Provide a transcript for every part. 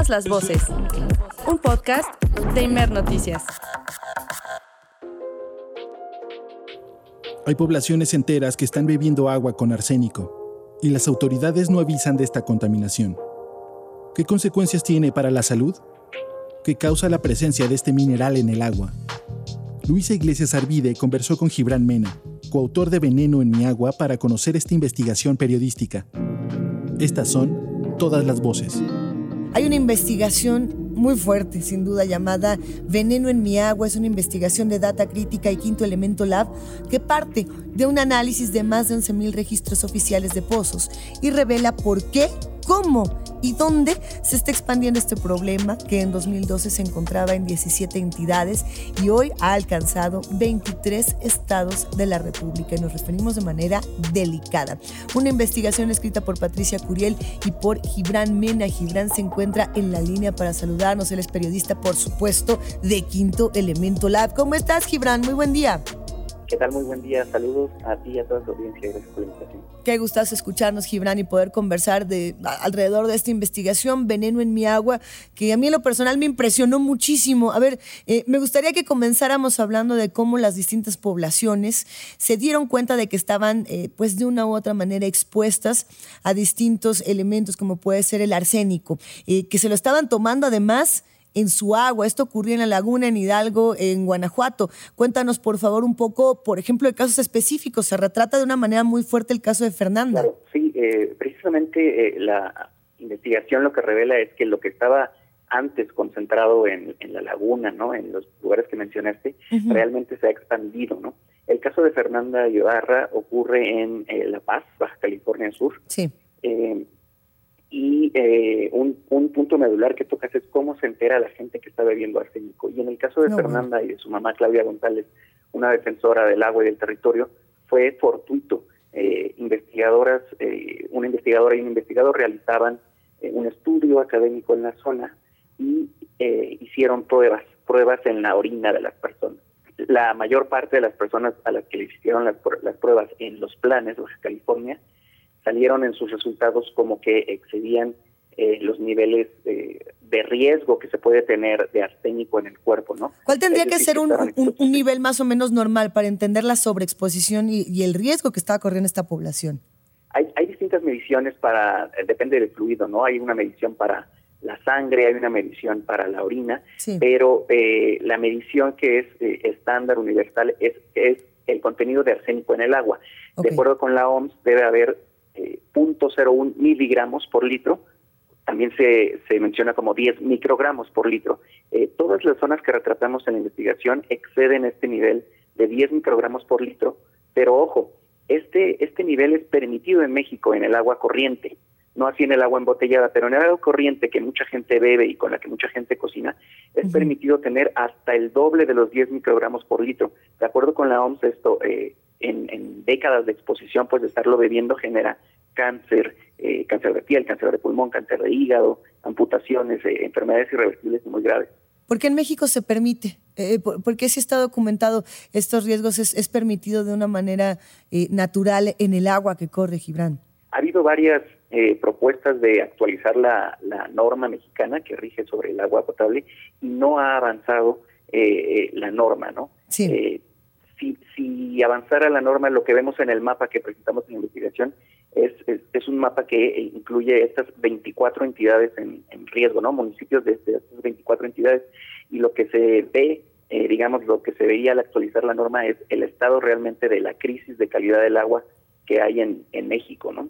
Todas las voces. Un podcast de Imer Noticias. Hay poblaciones enteras que están bebiendo agua con arsénico y las autoridades no avisan de esta contaminación. ¿Qué consecuencias tiene para la salud? ¿Qué causa la presencia de este mineral en el agua? Luisa Iglesias Arvide conversó con Gibran Mena, coautor de Veneno en mi agua, para conocer esta investigación periodística. Estas son todas las voces. Hay una investigación muy fuerte, sin duda, llamada Veneno en mi agua. Es una investigación de data crítica y quinto elemento lab que parte de un análisis de más de 11.000 registros oficiales de pozos y revela por qué, cómo y dónde se está expandiendo este problema que en 2012 se encontraba en 17 entidades y hoy ha alcanzado 23 estados de la República y nos referimos de manera delicada. Una investigación escrita por Patricia Curiel y por Gibran Mena. Gibran se encuentra en la línea para saludarnos. Él es periodista, por supuesto, de Quinto Elemento Lab. ¿Cómo estás, Gibran? Muy buen día. ¿Qué tal? Muy buen día. Saludos a ti y a toda tu audiencia. Gracias por la invitación. Qué gustazo escucharnos, Gibran, y poder conversar de, alrededor de esta investigación, Veneno en mi agua, que a mí en lo personal me impresionó muchísimo. A ver, eh, me gustaría que comenzáramos hablando de cómo las distintas poblaciones se dieron cuenta de que estaban, eh, pues de una u otra manera, expuestas a distintos elementos, como puede ser el arsénico, eh, que se lo estaban tomando además en su agua. Esto ocurrió en la laguna en Hidalgo, en Guanajuato. Cuéntanos, por favor, un poco, por ejemplo, de casos específicos. Se retrata de una manera muy fuerte el caso de Fernanda. Claro, sí, eh, precisamente eh, la investigación lo que revela es que lo que estaba antes concentrado en, la laguna, ¿no? En los lugares que mencionaste, realmente se ha expandido, ¿no? El caso de Fernanda Ibarra ocurre en eh, La Paz, Baja California Sur. Sí. Y eh, un, punto medular que tocas es cómo se entera la gente que está bebiendo arsénico. Y en el caso de Fernanda y de su mamá Claudia González, una defensora del agua y del territorio, fue fortuito. Eh, investigadoras, eh, una investigadora y un investigador realizaban un estudio académico en la zona y hicieron pruebas, pruebas en la orina de las personas. La mayor parte de las personas a las que le hicieron las, las pruebas en los planes de Baja California salieron en sus resultados como que excedían eh, los niveles de riesgo que se puede tener de arsénico en el cuerpo, ¿no? ¿Cuál tendría que ser un, nivel más o menos normal para entender la sobreexposición y, el riesgo que estaba corriendo esta población? Hay, distintas mediciones para, depende del fluido, ¿no? Hay una medición para la sangre, hay una medición para la orina, pero eh, la medición que es eh, estándar universal es, es el contenido de arsénico en el agua. De acuerdo con la OMS, debe haber 0.01 miligramos por litro, también se, se menciona como 10 microgramos por litro. Eh, todas las zonas que retratamos en la investigación exceden este nivel de 10 microgramos por litro, pero ojo, este, este nivel es permitido en México en el agua corriente, no así en el agua embotellada, pero en el agua corriente que mucha gente bebe y con la que mucha gente cocina, es permitido tener hasta el doble de los 10 microgramos por litro. De acuerdo con la OMS, esto eh, en, décadas de exposición, pues de estarlo bebiendo genera cáncer, eh, cáncer de piel, cáncer de pulmón, cáncer de hígado, amputaciones, eh, enfermedades irreversibles muy graves. ¿Por qué en México se permite? Eh, ¿por, qué si está documentado estos riesgos es, permitido de una manera natural en el agua que corre, Gibran? Ha habido varias propuestas de actualizar la, norma mexicana que rige sobre el agua potable y no ha avanzado la norma, ¿no? Sí si, si avanzara la norma, lo que vemos en el mapa que presentamos en la investigación es, es, un mapa que incluye estas 24 entidades en, riesgo, ¿no? Municipios de, estas 24 entidades. Y lo que se ve, eh, digamos, lo que se veía al actualizar la norma es el estado realmente de la crisis de calidad del agua que hay en, en México, ¿no?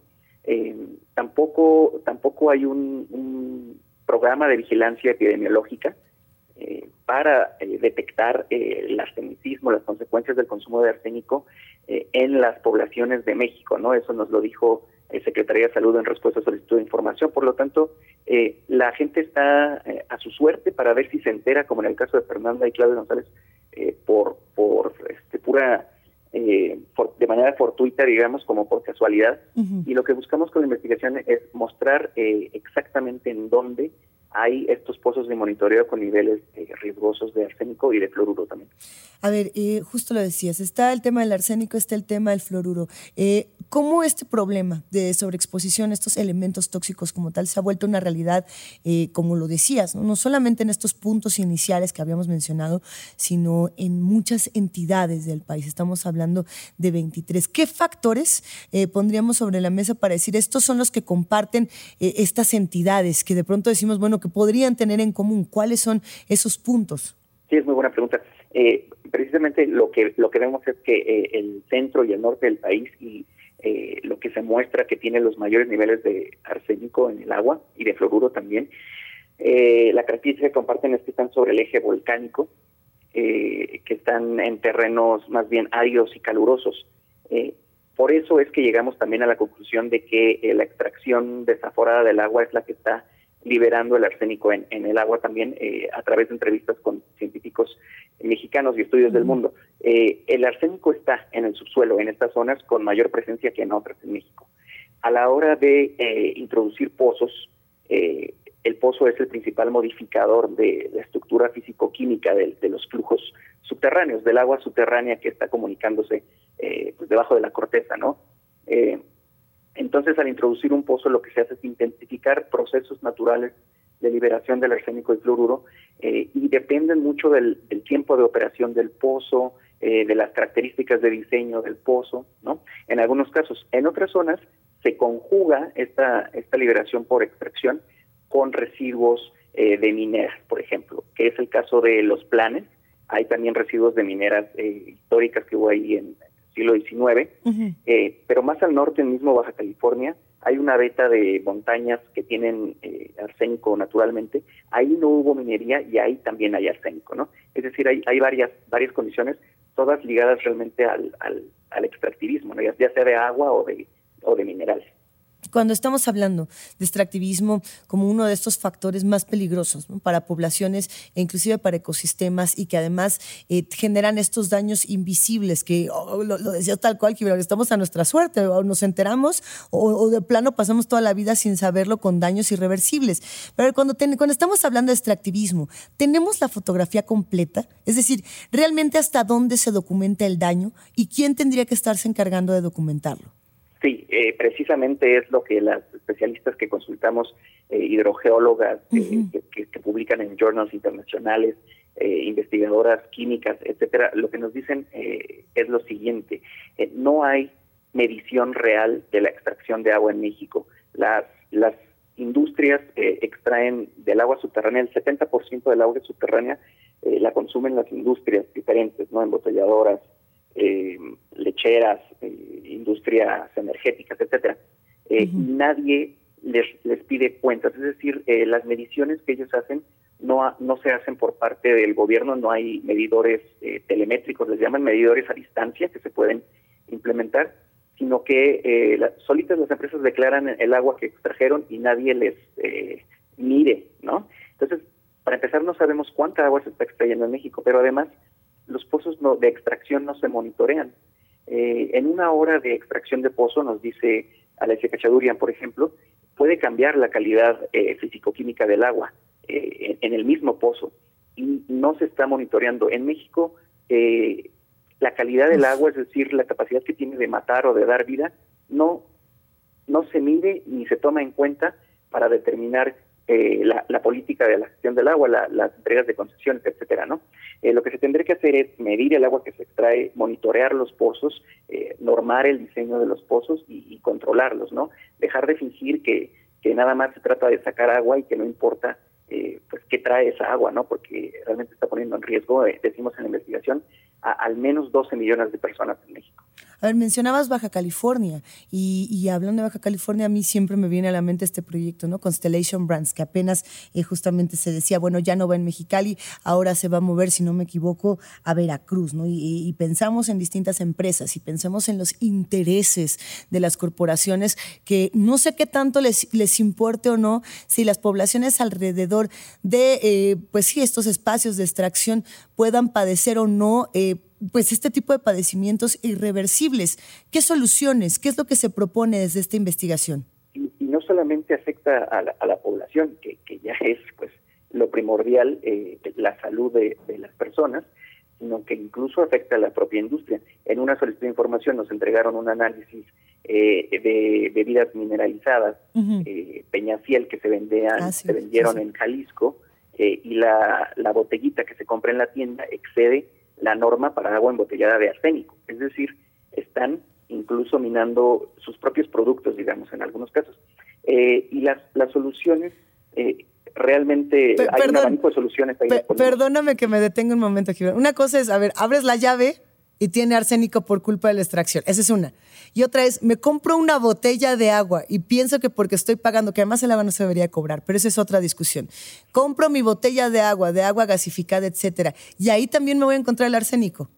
Eh, tampoco, tampoco hay un, programa de vigilancia epidemiológica eh, para eh, detectar eh, el arsenicismo, las consecuencias del consumo de arsénico en las poblaciones de México, ¿no? Eso nos lo dijo el Secretaría de Salud en respuesta a solicitud de información. Por lo tanto, la gente está a su suerte para ver si se entera, como en el caso de Fernanda y Claudia González, por, por este, pura de manera fortuita, digamos, como por casualidad. Y lo que buscamos con la investigación es mostrar exactamente en dónde hay estos pozos de monitoreo con niveles eh, riesgosos de arsénico y de fluoruro también. A ver, eh, justo lo decías, está el tema del arsénico, está el tema del fluoruro. Eh, cómo este problema de sobreexposición estos elementos tóxicos como tal se ha vuelto una realidad, eh, como lo decías, ¿no? solamente en estos puntos iniciales que habíamos mencionado, sino en muchas entidades del país. Estamos hablando de 23. ¿Qué factores eh, pondríamos sobre la mesa para decir estos son los que comparten eh, estas entidades que de pronto decimos, bueno, que podrían tener en común? ¿Cuáles son esos puntos? Sí, es muy buena pregunta. Eh, precisamente lo que lo que vemos es que el centro y el norte del país y eh, lo que se muestra que tiene los mayores niveles de arsénico en el agua y de fluoruro también. la característica que comparten es que están sobre el eje volcánico, que están en terrenos más bien áridos y calurosos. por eso es que llegamos también a la conclusión de que la extracción desaforada del agua es la que está liberando el arsénico en, el agua también eh, a través de entrevistas con científicos mexicanos y estudios del mundo. Eh, el arsénico está en el subsuelo, en estas zonas, con mayor presencia que en otras en México. A la hora de eh, introducir pozos, el pozo es el principal modificador de la estructura físico-química de, los flujos subterráneos, del agua subterránea que está comunicándose pues debajo de la corteza, ¿no? Entonces, al introducir un pozo, lo que se hace es intensificar procesos naturales de liberación del arsénico y fluoruro eh, y dependen mucho del, tiempo de operación del pozo, eh, de las características de diseño del pozo, ¿no? En algunos casos. En otras zonas se conjuga esta, esta liberación por extracción con residuos eh, de mineras, por ejemplo, que es el caso de los planes. Hay también residuos de mineras históricas que hubo ahí en, siglo XIX, eh, pero más al norte, en mismo Baja California, hay una veta de montañas que tienen eh, arsénico naturalmente. Ahí no hubo minería y ahí también hay arsénico, ¿no? Es decir, hay, hay varias varias condiciones, todas ligadas realmente al, al, al extractivismo, ¿no? ya, sea de agua o de, o de minerales cuando estamos hablando de extractivismo como uno de estos factores más peligrosos para poblaciones e inclusive para ecosistemas y que además eh, generan estos daños invisibles que oh, lo, decía tal cual que estamos a nuestra suerte o nos enteramos o, de plano pasamos toda la vida sin saberlo con daños irreversibles. Pero cuando, cuando estamos hablando de extractivismo, ¿tenemos la fotografía completa? Es decir, ¿realmente hasta dónde se documenta el daño y quién tendría que estarse encargando de documentarlo? Eh, precisamente es lo que las especialistas que consultamos, eh, hidrogeólogas eh, que, publican en journals internacionales, investigadoras químicas, etcétera, lo que nos dicen es lo siguiente: no hay medición real de la extracción de agua en México. Las las industrias extraen del agua subterránea el 70% del agua subterránea la consumen las industrias diferentes, no embotelladoras, eh, lecheras, eh, industrias energéticas, etcétera. Eh, nadie les, les pide cuentas, es decir, eh, las mediciones que ellos hacen no, no se hacen por parte del gobierno, no hay medidores telemétricos, les llaman medidores a distancia que se pueden implementar, sino que las, solitas las empresas declaran el agua que extrajeron y nadie les mire, ¿no? Entonces, para empezar, no sabemos cuánta agua se está extrayendo en México, pero además los pozos de extracción no se monitorean. Eh, en una hora de extracción de pozo, nos dice Alessia Cachadurian, por ejemplo, puede cambiar la calidad eh, físico-química del agua eh, en, el mismo pozo y no se está monitoreando. En México, la calidad del agua, es decir, la capacidad que tiene de matar o de dar vida, no, no se mide ni se toma en cuenta para determinar eh, la, política de la gestión del agua, las entregas de concesiones, etcétera, ¿no? Eh, lo que se tendría que hacer es medir el agua que se extrae, monitorear los pozos, eh, normar el diseño de los pozos y, controlarlos, ¿no? Dejar de fingir que, que nada más se trata de sacar agua y que no importa pues qué trae esa agua, ¿no? Porque realmente está poniendo en riesgo, decimos en la investigación, a al menos 12 millones de personas en México. A ver, mencionabas Baja California y, hablando de Baja California, a mí siempre me viene a la mente este proyecto, ¿no? Constellation Brands, que apenas eh, justamente se decía, bueno, ya no va en Mexicali, ahora se va a mover, si no me equivoco, a Veracruz, ¿no? Y, pensamos en distintas empresas y pensamos en los intereses de las corporaciones que no sé qué tanto les, importe o no si las poblaciones alrededor de, eh, pues sí, estos espacios de extracción puedan padecer o no. Eh, pues este tipo de padecimientos irreversibles. ¿Qué soluciones? ¿Qué es lo que se propone desde esta investigación? Y, no solamente afecta a la, población, que, ya es pues lo primordial, eh, la salud de, las personas, sino que incluso afecta a la propia industria. En una solicitud de información nos entregaron un análisis de bebidas mineralizadas, Peñafiel, que se, vendían, ah, se vendieron en Jalisco, y la, la botellita que se compra en la tienda excede la norma para agua embotellada de arsénico. Es decir, están incluso minando sus propios productos, digamos, en algunos casos. Eh, y las, las soluciones, eh, realmente hay un abanico de soluciones. Ahí perdóname que me detenga un momento, aquí. Una cosa es, a ver, abres la llave y tiene arsénico por culpa de la extracción. Esa es una. Y otra es, me compro una botella de agua y pienso que porque estoy pagando, que además el agua no se debería cobrar, pero esa es otra discusión. Compro mi botella de agua, de agua gasificada, etcétera, y ahí también me voy a encontrar el arsénico.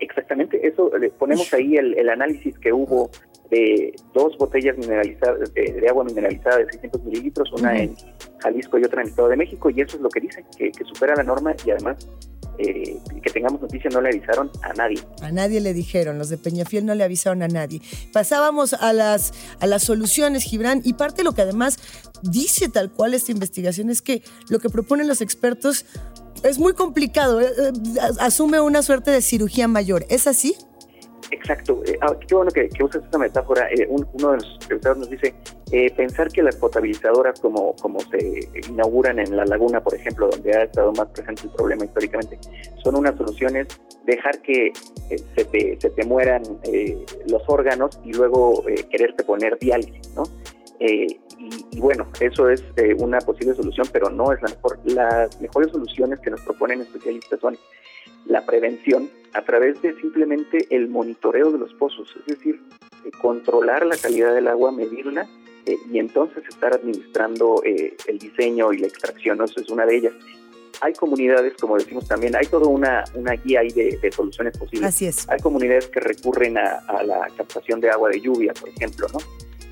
Exactamente, eso le ponemos ahí el, análisis que hubo de dos botellas mineralizadas de, agua mineralizada de 600 mililitros, una en Jalisco y otra en el Estado de México, y eso es lo que dicen, que, supera la norma y además eh, que tengamos noticia no le avisaron a nadie. A nadie le dijeron, los de Peñafiel no le avisaron a nadie. Pasábamos a las, a las soluciones, Gibran, y parte de lo que además dice tal cual esta investigación es que lo que proponen los expertos es muy complicado, eh, eh, asume una suerte de cirugía mayor, ¿es así? Exacto, eh, ah, qué bueno que, usas esa metáfora. uno de los entrevistados nos dice, pensar que las potabilizadoras como, como se inauguran en la laguna, por ejemplo, donde ha estado más presente el problema históricamente, son unas soluciones, dejar que se, te, se te mueran los órganos y luego quererte poner diálisis, ¿no? y, bueno, eso es eh, una posible solución, pero no es la mejor. Las mejores soluciones que nos proponen especialistas son la prevención a través de simplemente el monitoreo de los pozos, es decir, eh, controlar la calidad del agua, medirla eh, y entonces estar administrando el diseño y la extracción. Eso es una de ellas. Hay comunidades, como decimos también, hay toda una, una guía ahí de, soluciones posibles. Así es. Hay comunidades que recurren a, a la captación de agua de lluvia, por ejemplo, ¿no?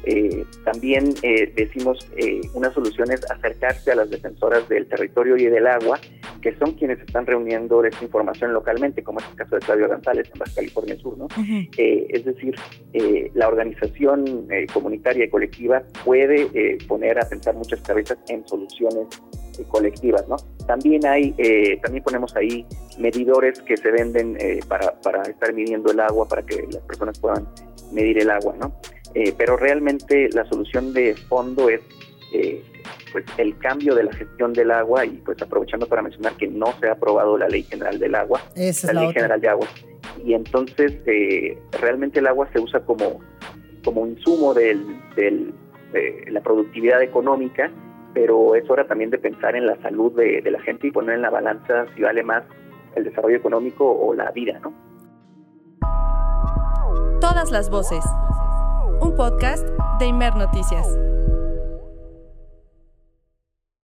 Eh, también eh, decimos eh, una solución es acercarse a las defensoras del territorio y del agua, que son quienes están reuniendo esta información localmente, como es el caso de Claudio González en Baja California Sur. ¿no? es decir, la organización comunitaria y colectiva puede poner a pensar muchas cabezas en soluciones colectivas. ¿no? También hay, también ponemos ahí medidores que se venden para, para estar midiendo el agua, para que las personas puedan medir el agua. ¿no? Eh, pero realmente la solución de fondo es eh, pues el cambio de la gestión del agua y pues aprovechando para mencionar que no se ha aprobado la ley general del agua, la, ley general de agua y entonces eh, realmente el agua se usa como como insumo del, del de la productividad económica, pero es hora también de pensar en la salud de, de la gente y poner en la balanza si vale más el desarrollo económico o la vida, ¿no? Todas las voces un podcast de Imer Noticias.